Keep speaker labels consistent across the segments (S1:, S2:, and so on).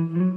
S1: Mm-hmm.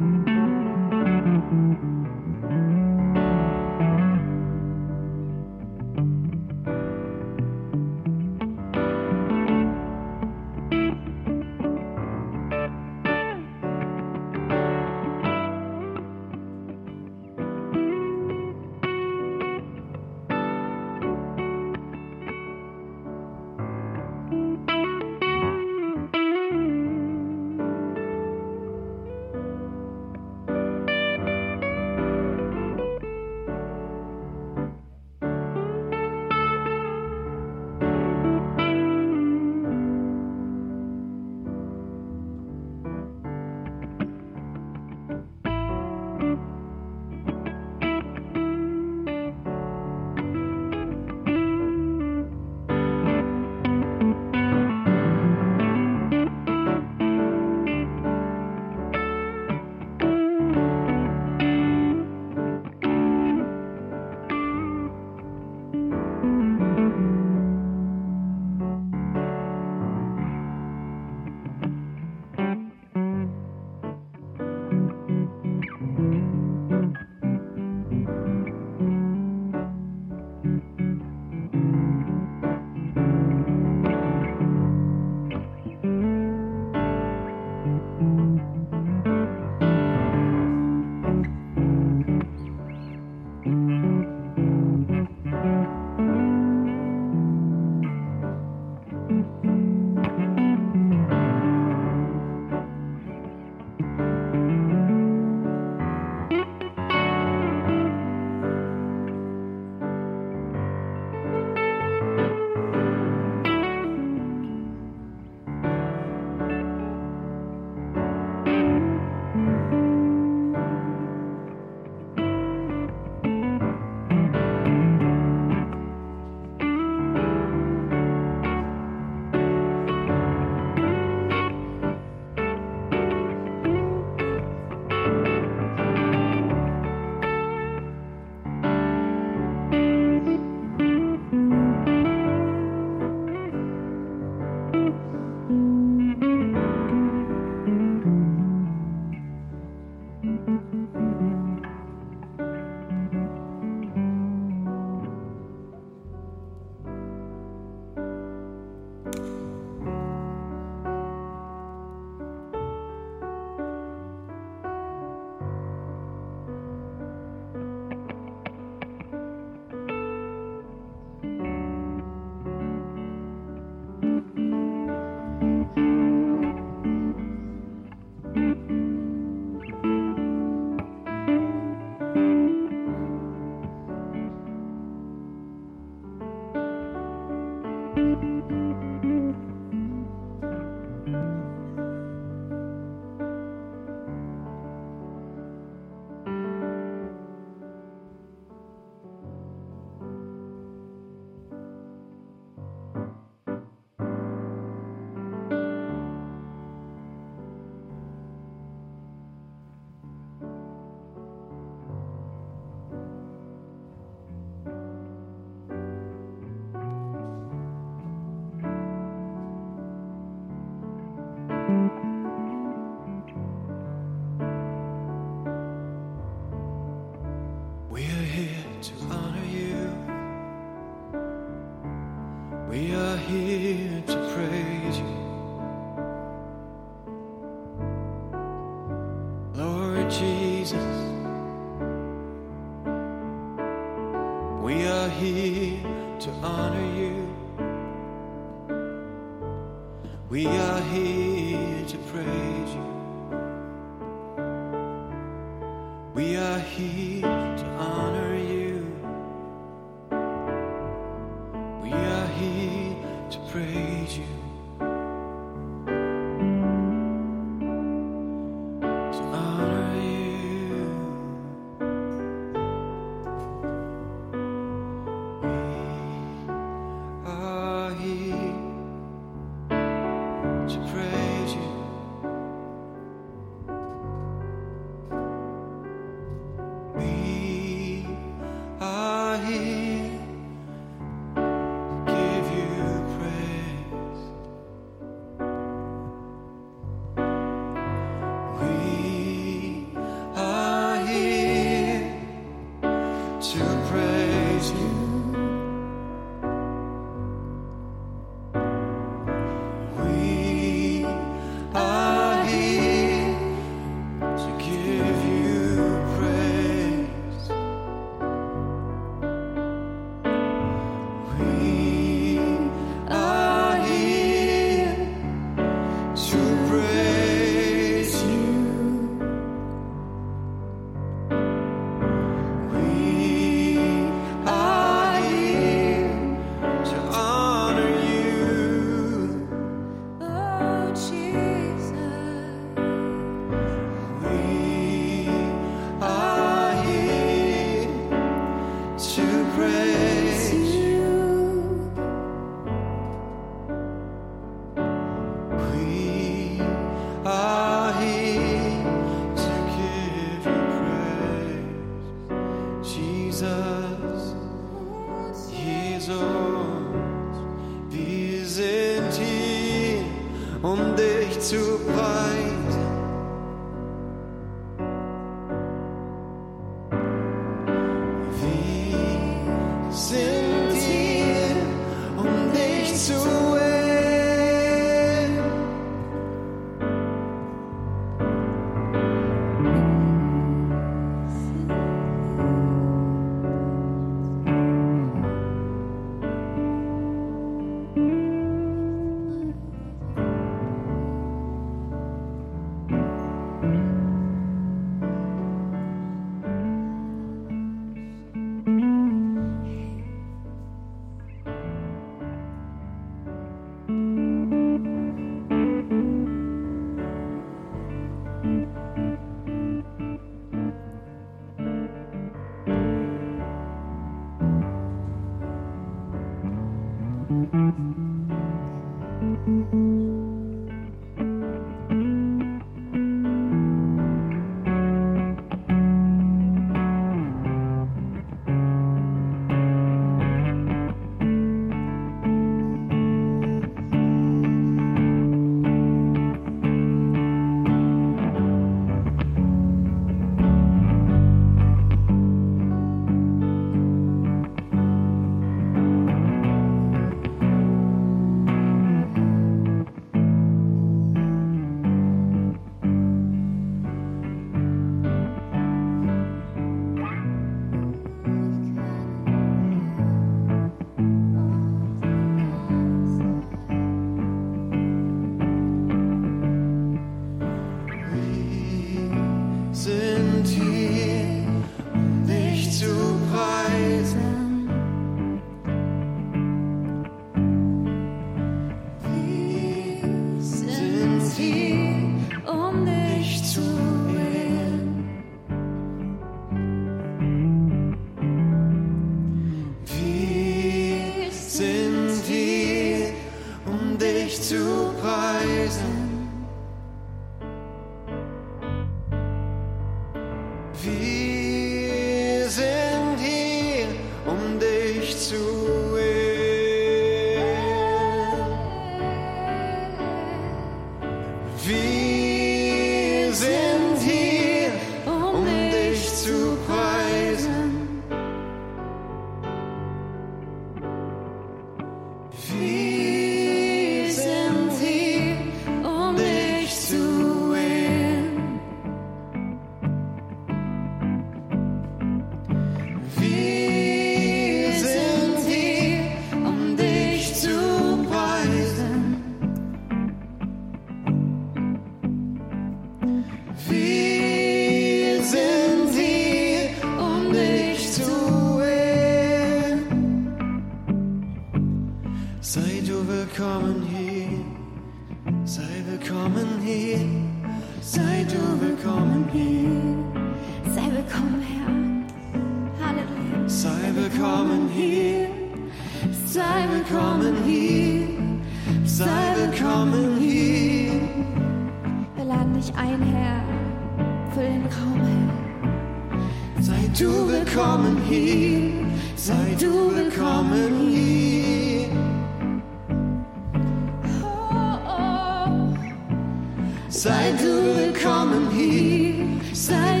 S1: Willkommen hier, sei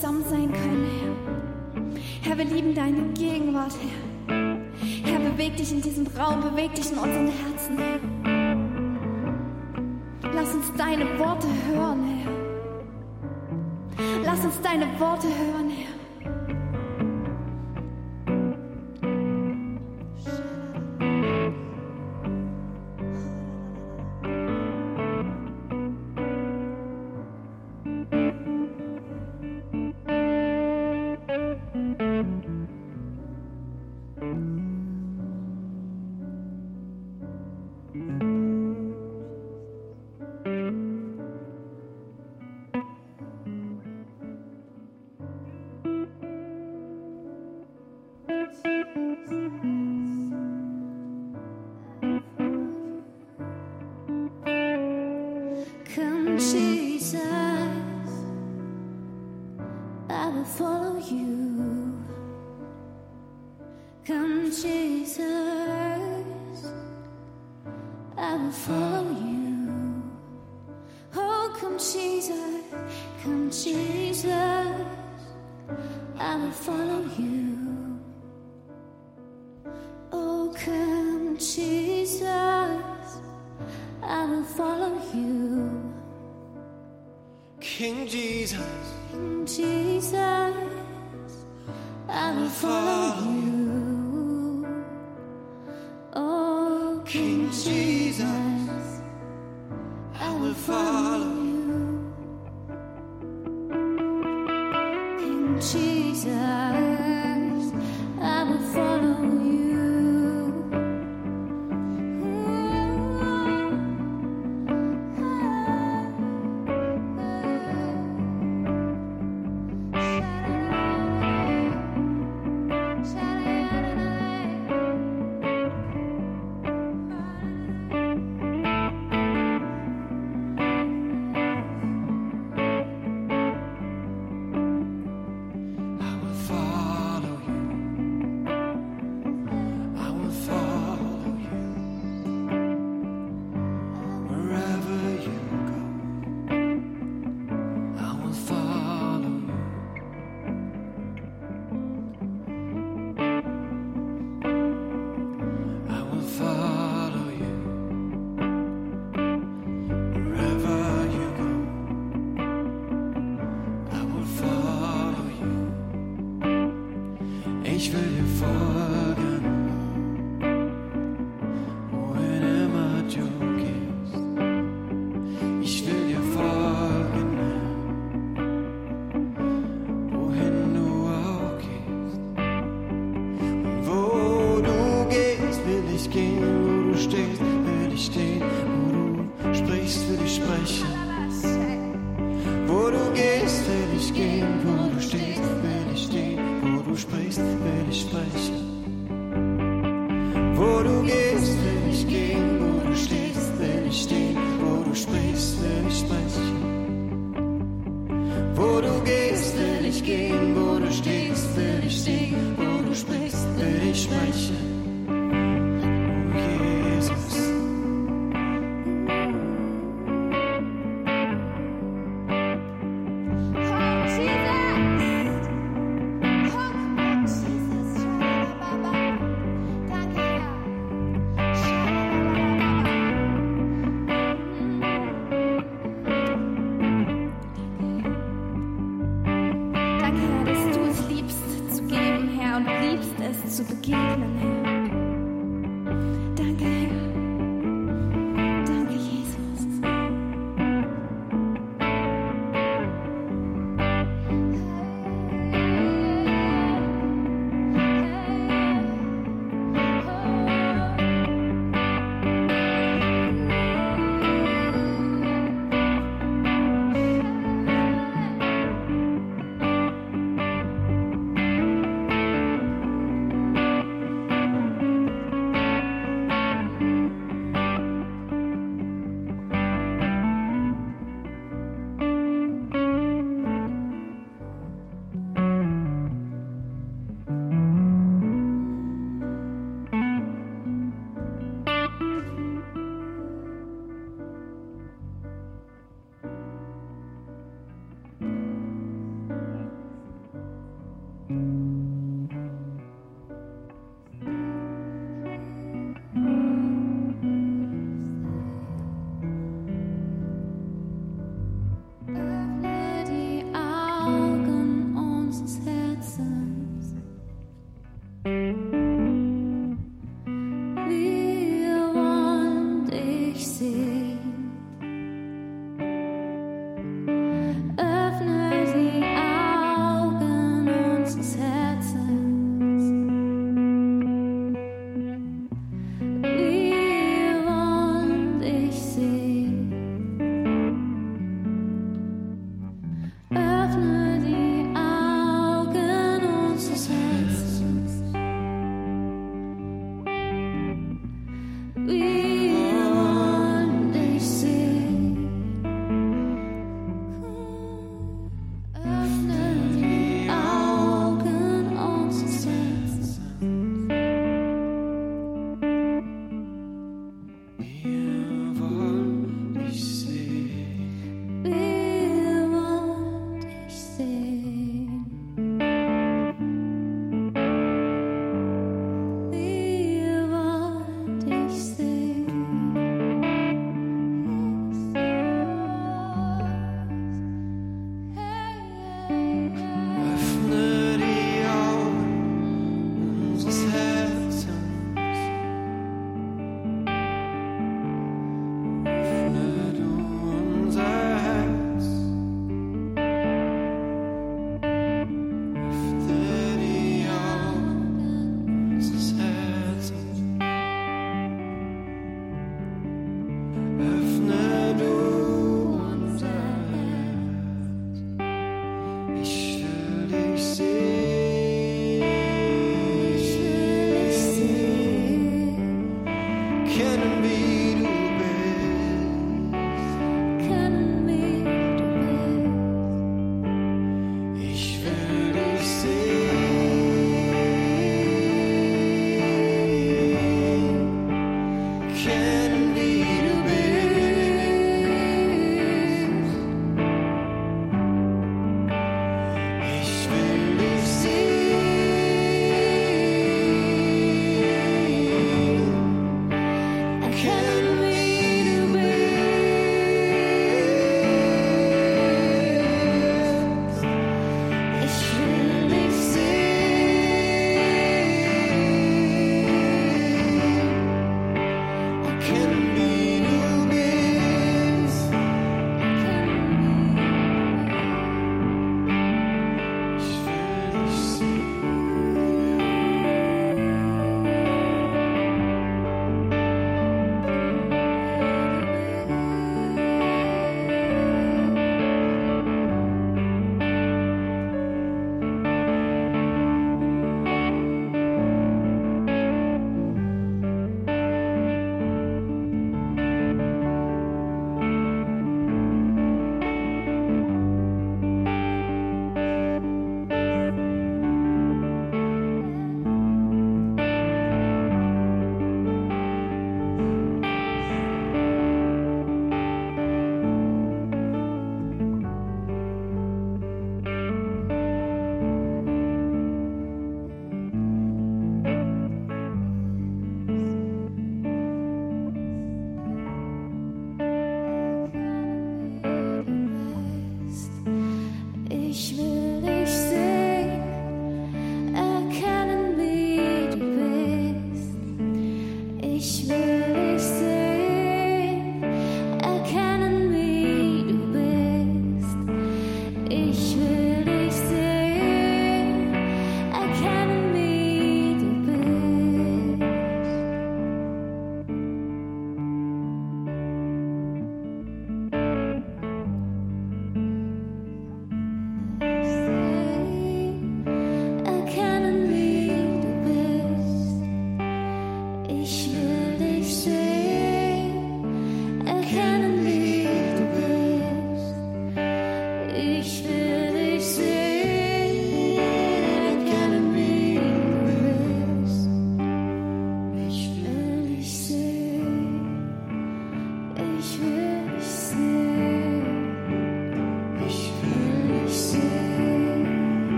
S2: zusammen sein können, Herr. Herr, wir lieben deine Gegenwart, Herr. Herr, beweg dich in diesem Raum, beweg dich in unseren Herzen, Herr. Lass uns deine Worte hören, Herr. Lass uns deine Worte hören. Jesus.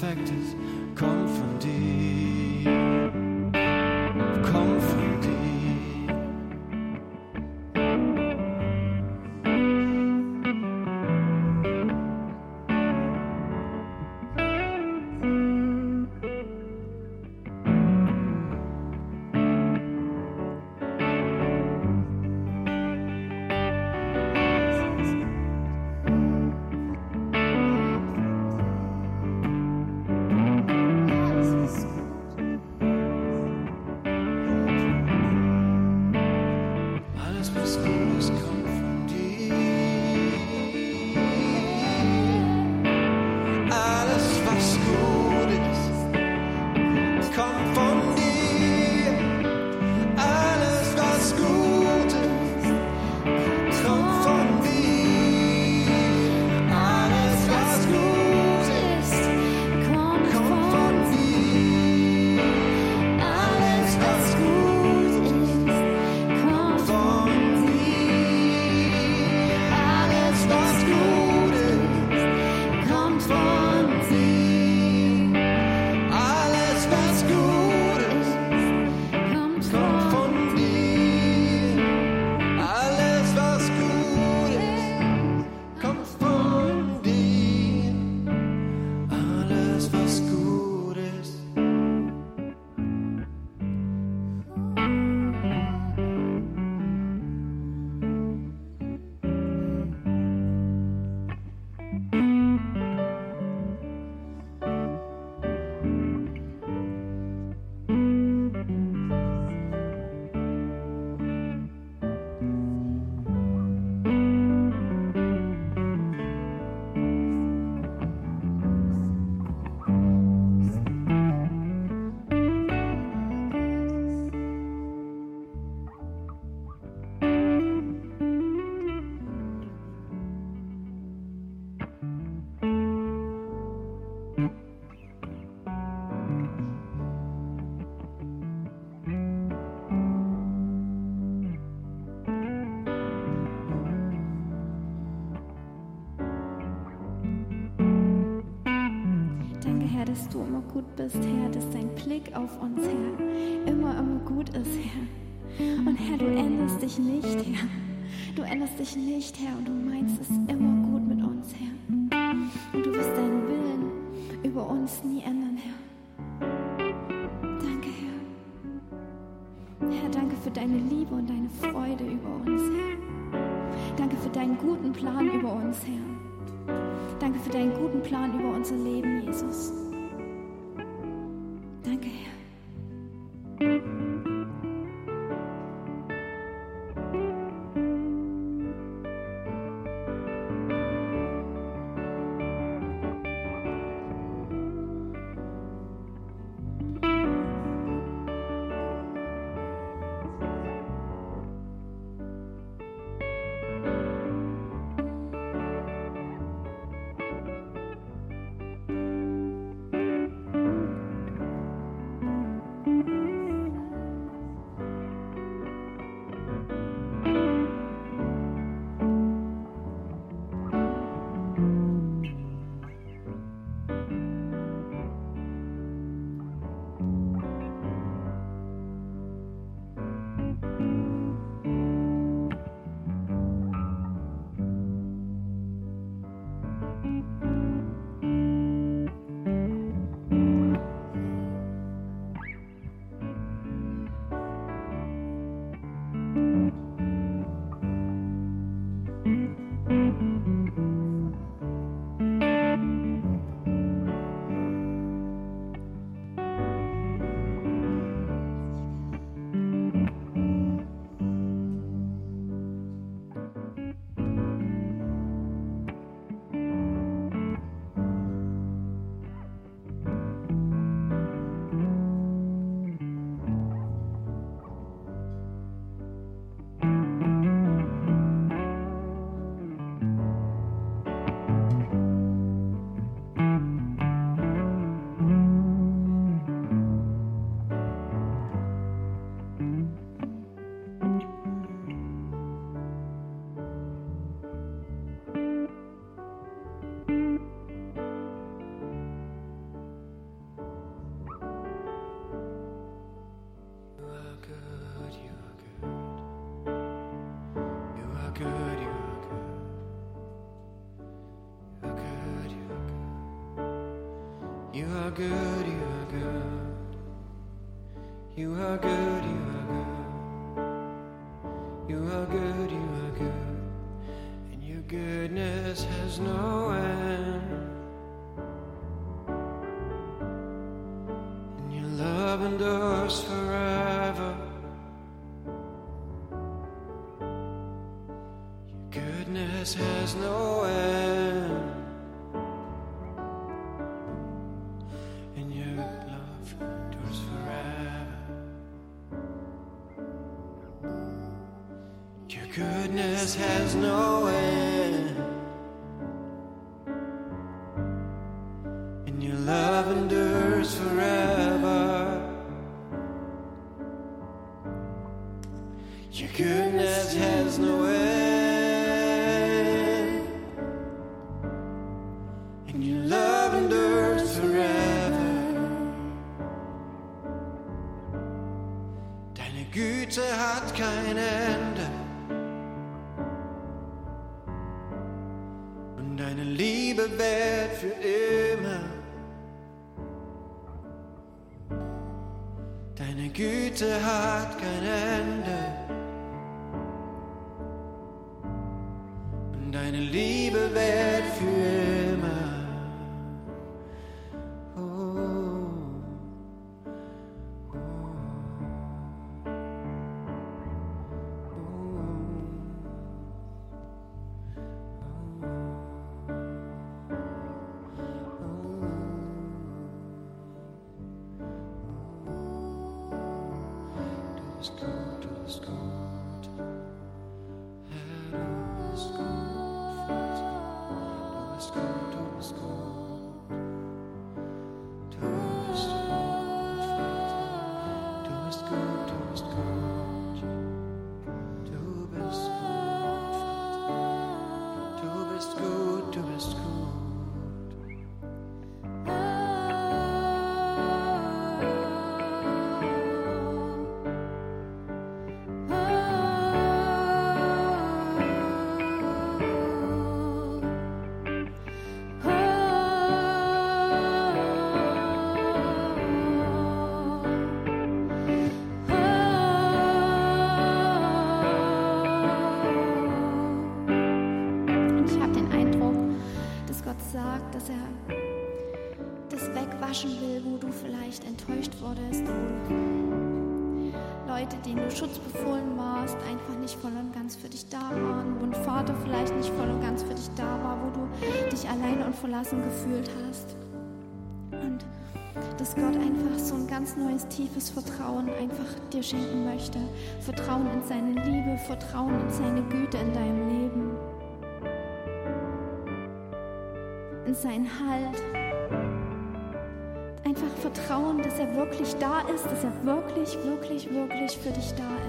S1: gut
S3: bist, Herr, dass dein Blick auf uns, Herr, immer, immer gut ist, Herr. Und Herr, du änderst dich nicht, Herr. Du änderst dich nicht, Herr, und du meinst es immer gut mit uns, Herr. Und du wirst deinen Willen über uns nie ändern, Herr. Danke, Herr. Herr, danke für deine Liebe und deine Freude über uns, Herr. Danke für deinen guten Plan über uns, Herr. Danke für deinen guten Plan über unser Leben, Jesus.
S1: has no end. And your love endures forever. Your goodness has no end.
S2: alleingelassen gefühlt hast. Und dass Gott einfach so ein ganz neues, tiefes Vertrauen einfach dir schenken möchte. Vertrauen in seine Liebe, Vertrauen in seine Güte in deinem Leben. In seinen Halt. Einfach Vertrauen, dass er wirklich da ist, dass er wirklich, wirklich, wirklich für dich da ist.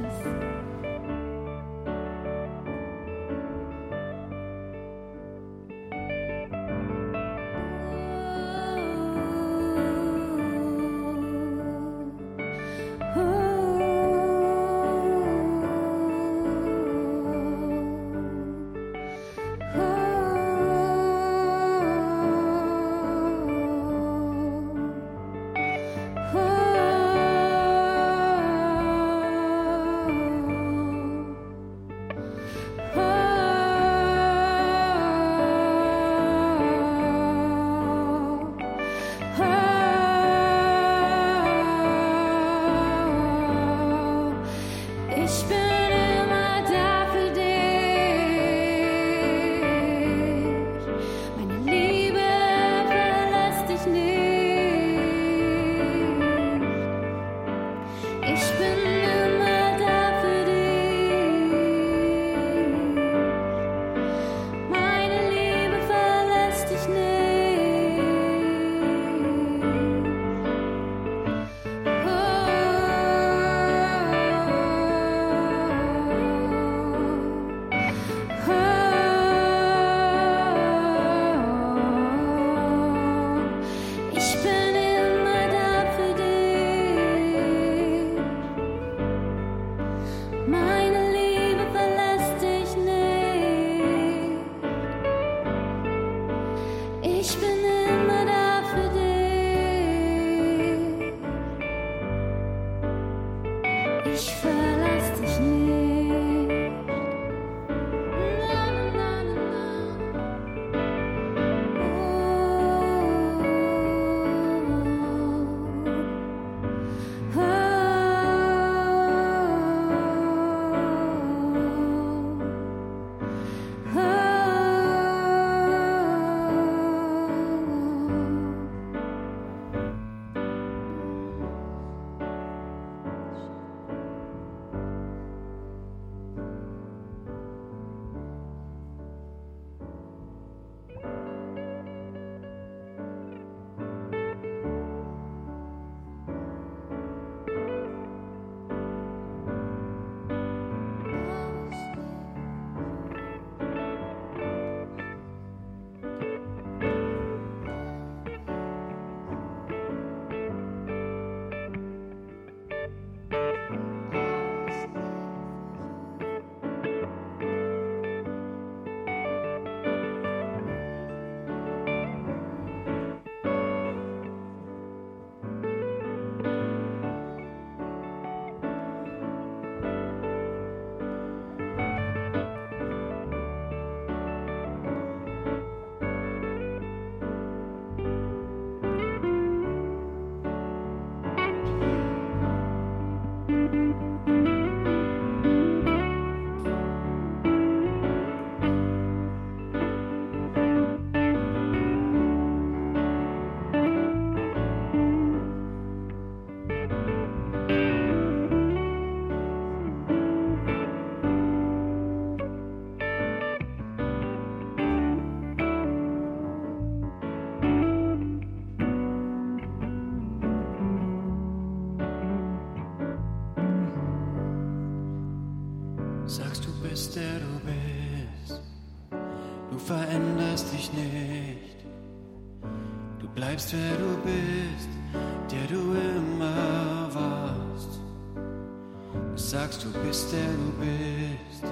S1: Sagst du bist der du bist,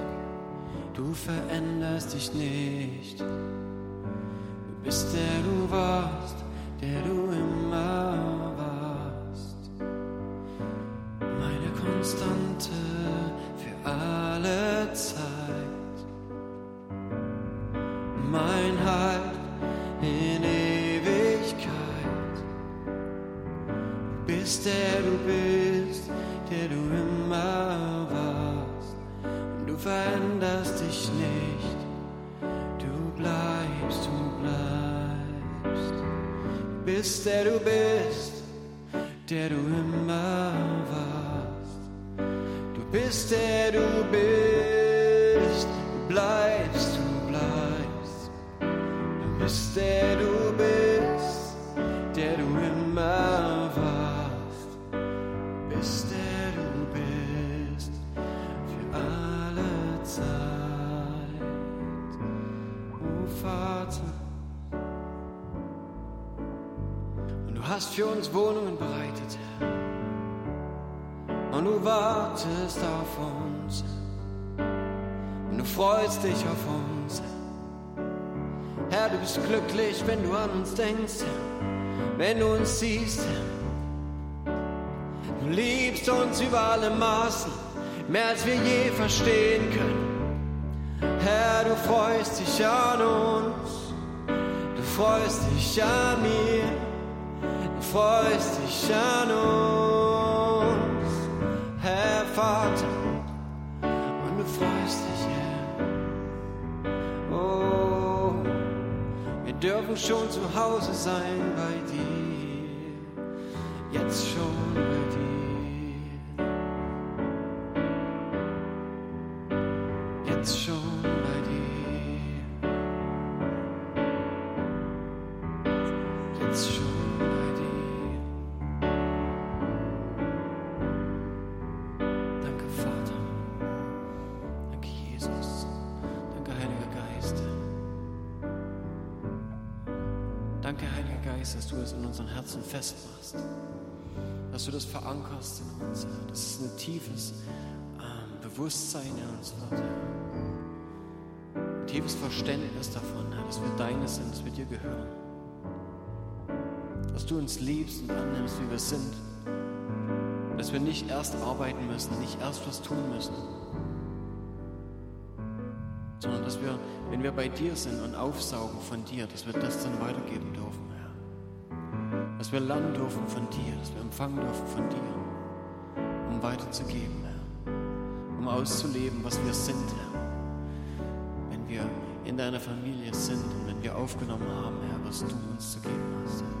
S1: du veränderst dich nicht. Du bist der du warst, der du immer warst. Meine Konstante für alle Zeit, der du bist der du immer warst. Du bist der du bist, für uns Wohnungen bereitet. Und du wartest auf uns. Und du freust dich auf uns. Herr, du bist glücklich, wenn du an uns denkst, wenn du uns siehst. Du liebst uns über alle Maßen, mehr als wir je verstehen können. Herr, du freust dich an uns, du freust dich an mir. Du freust dich an uns, Herr Vater, und du freust dich, Herr. Oh, wir dürfen schon zu Hause sein bei dir, verankerst in uns, Herr. Das ist ein tiefes äh, Bewusstsein in uns, Herr, Ein tiefes Verständnis davon, Herr, dass wir deine sind, dass wir dir gehören. Dass du uns liebst und annimmst, wie wir sind. Dass
S2: wir nicht erst arbeiten müssen, nicht erst was tun müssen. Sondern dass wir, wenn wir bei dir sind und aufsaugen von dir, dass wir das dann weitergeben dürfen dass wir lernen dürfen von dir, dass wir empfangen dürfen von dir, um weiterzugeben, Herr, um auszuleben, was wir sind, Herr. Wenn wir in deiner Familie sind und wenn wir aufgenommen haben, Herr, was du uns zu geben hast, Herr.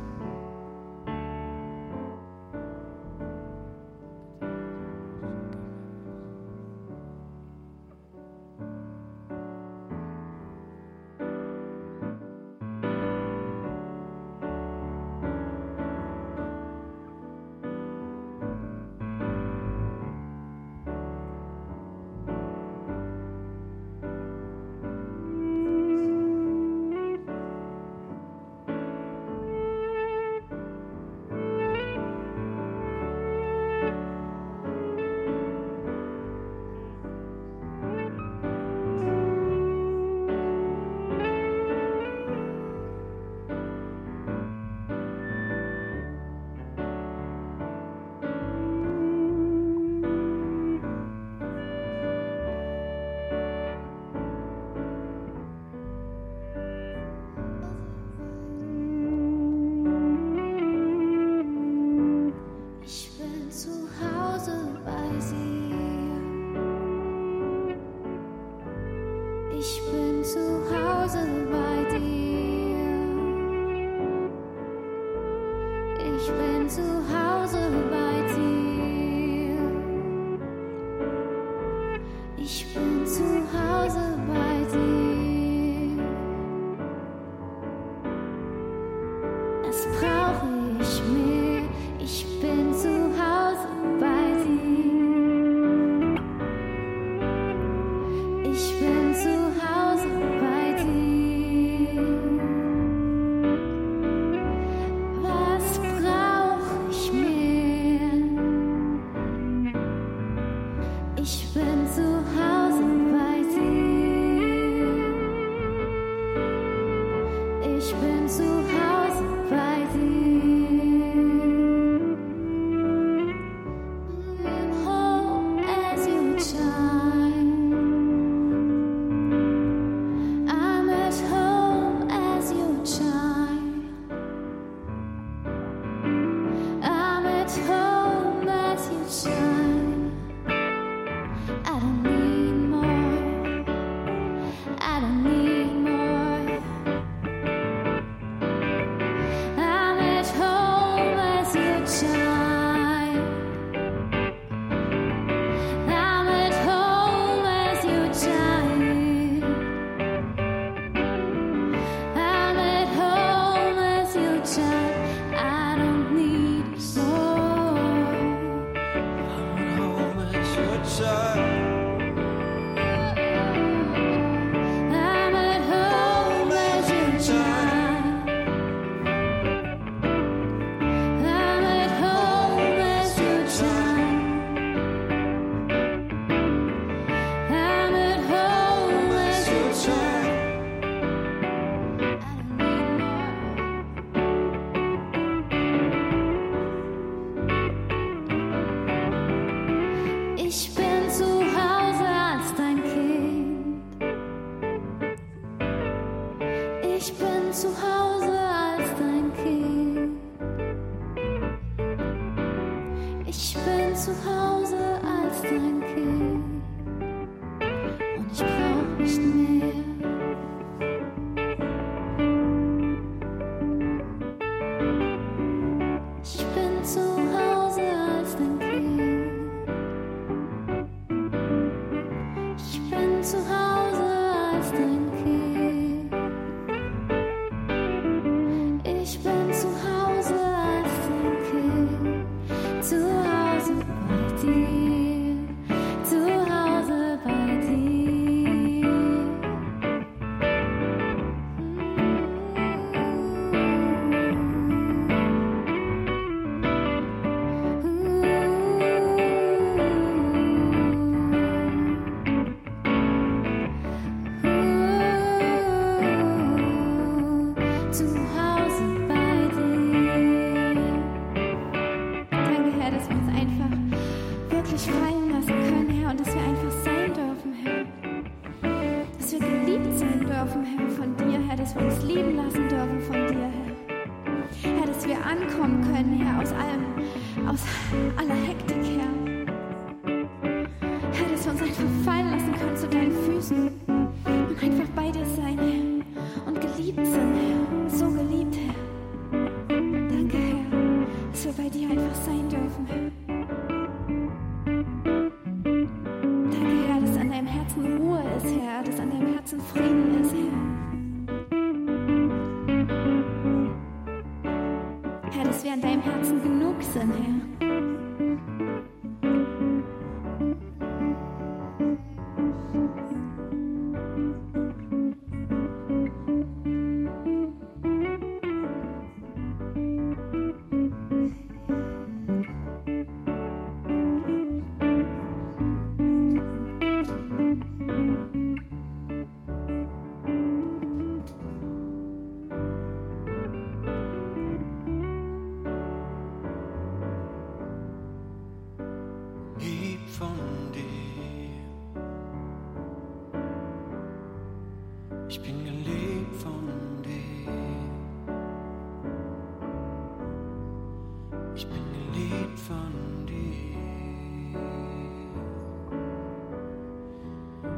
S2: Lied von dir.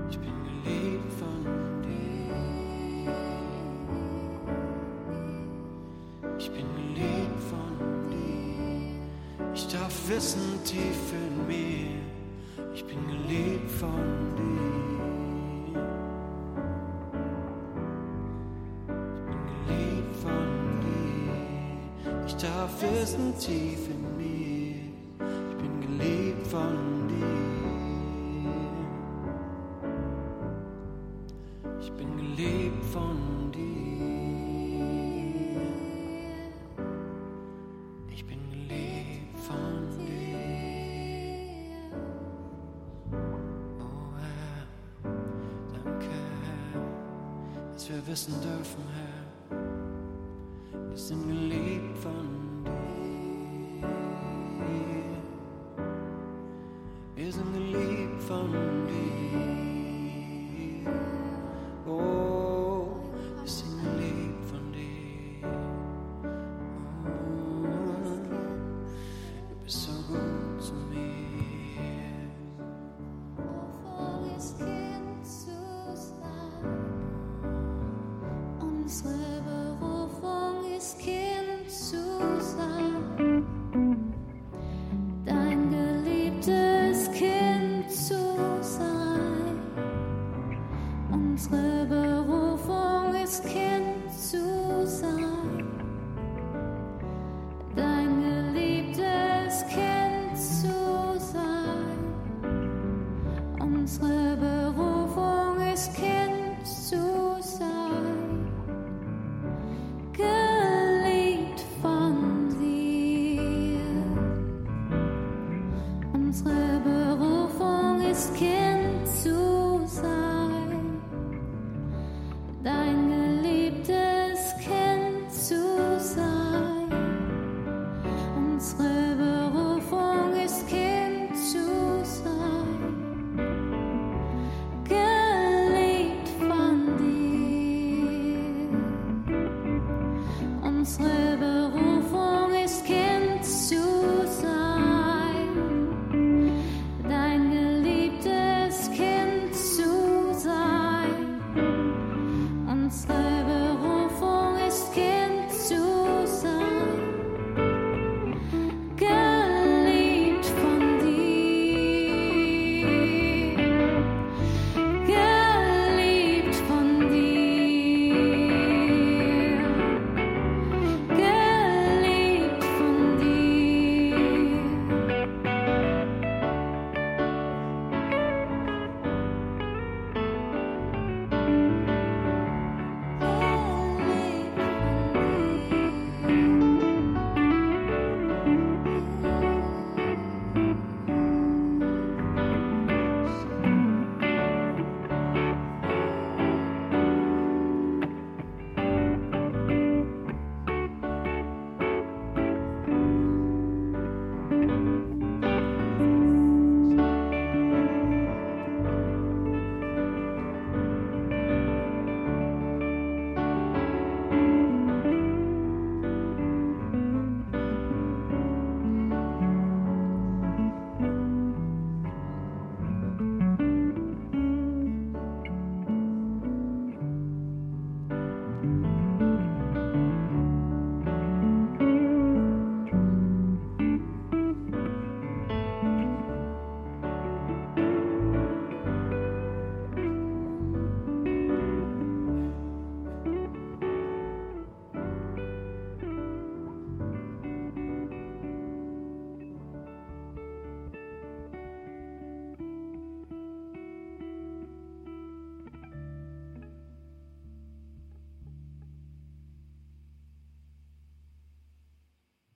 S1: Ich bin geliebt von dir. Ich bin geliebt von dir. Ich darf wissen tief in mir. Ich bin geliebt von dir. Wissen tief in mir, ich bin geliebt von dir. Ich bin geliebt von dir. Ich bin geliebt von dir. Oh Herr, danke Herr, dass wir wissen dürfen, Herr.
S2: unsere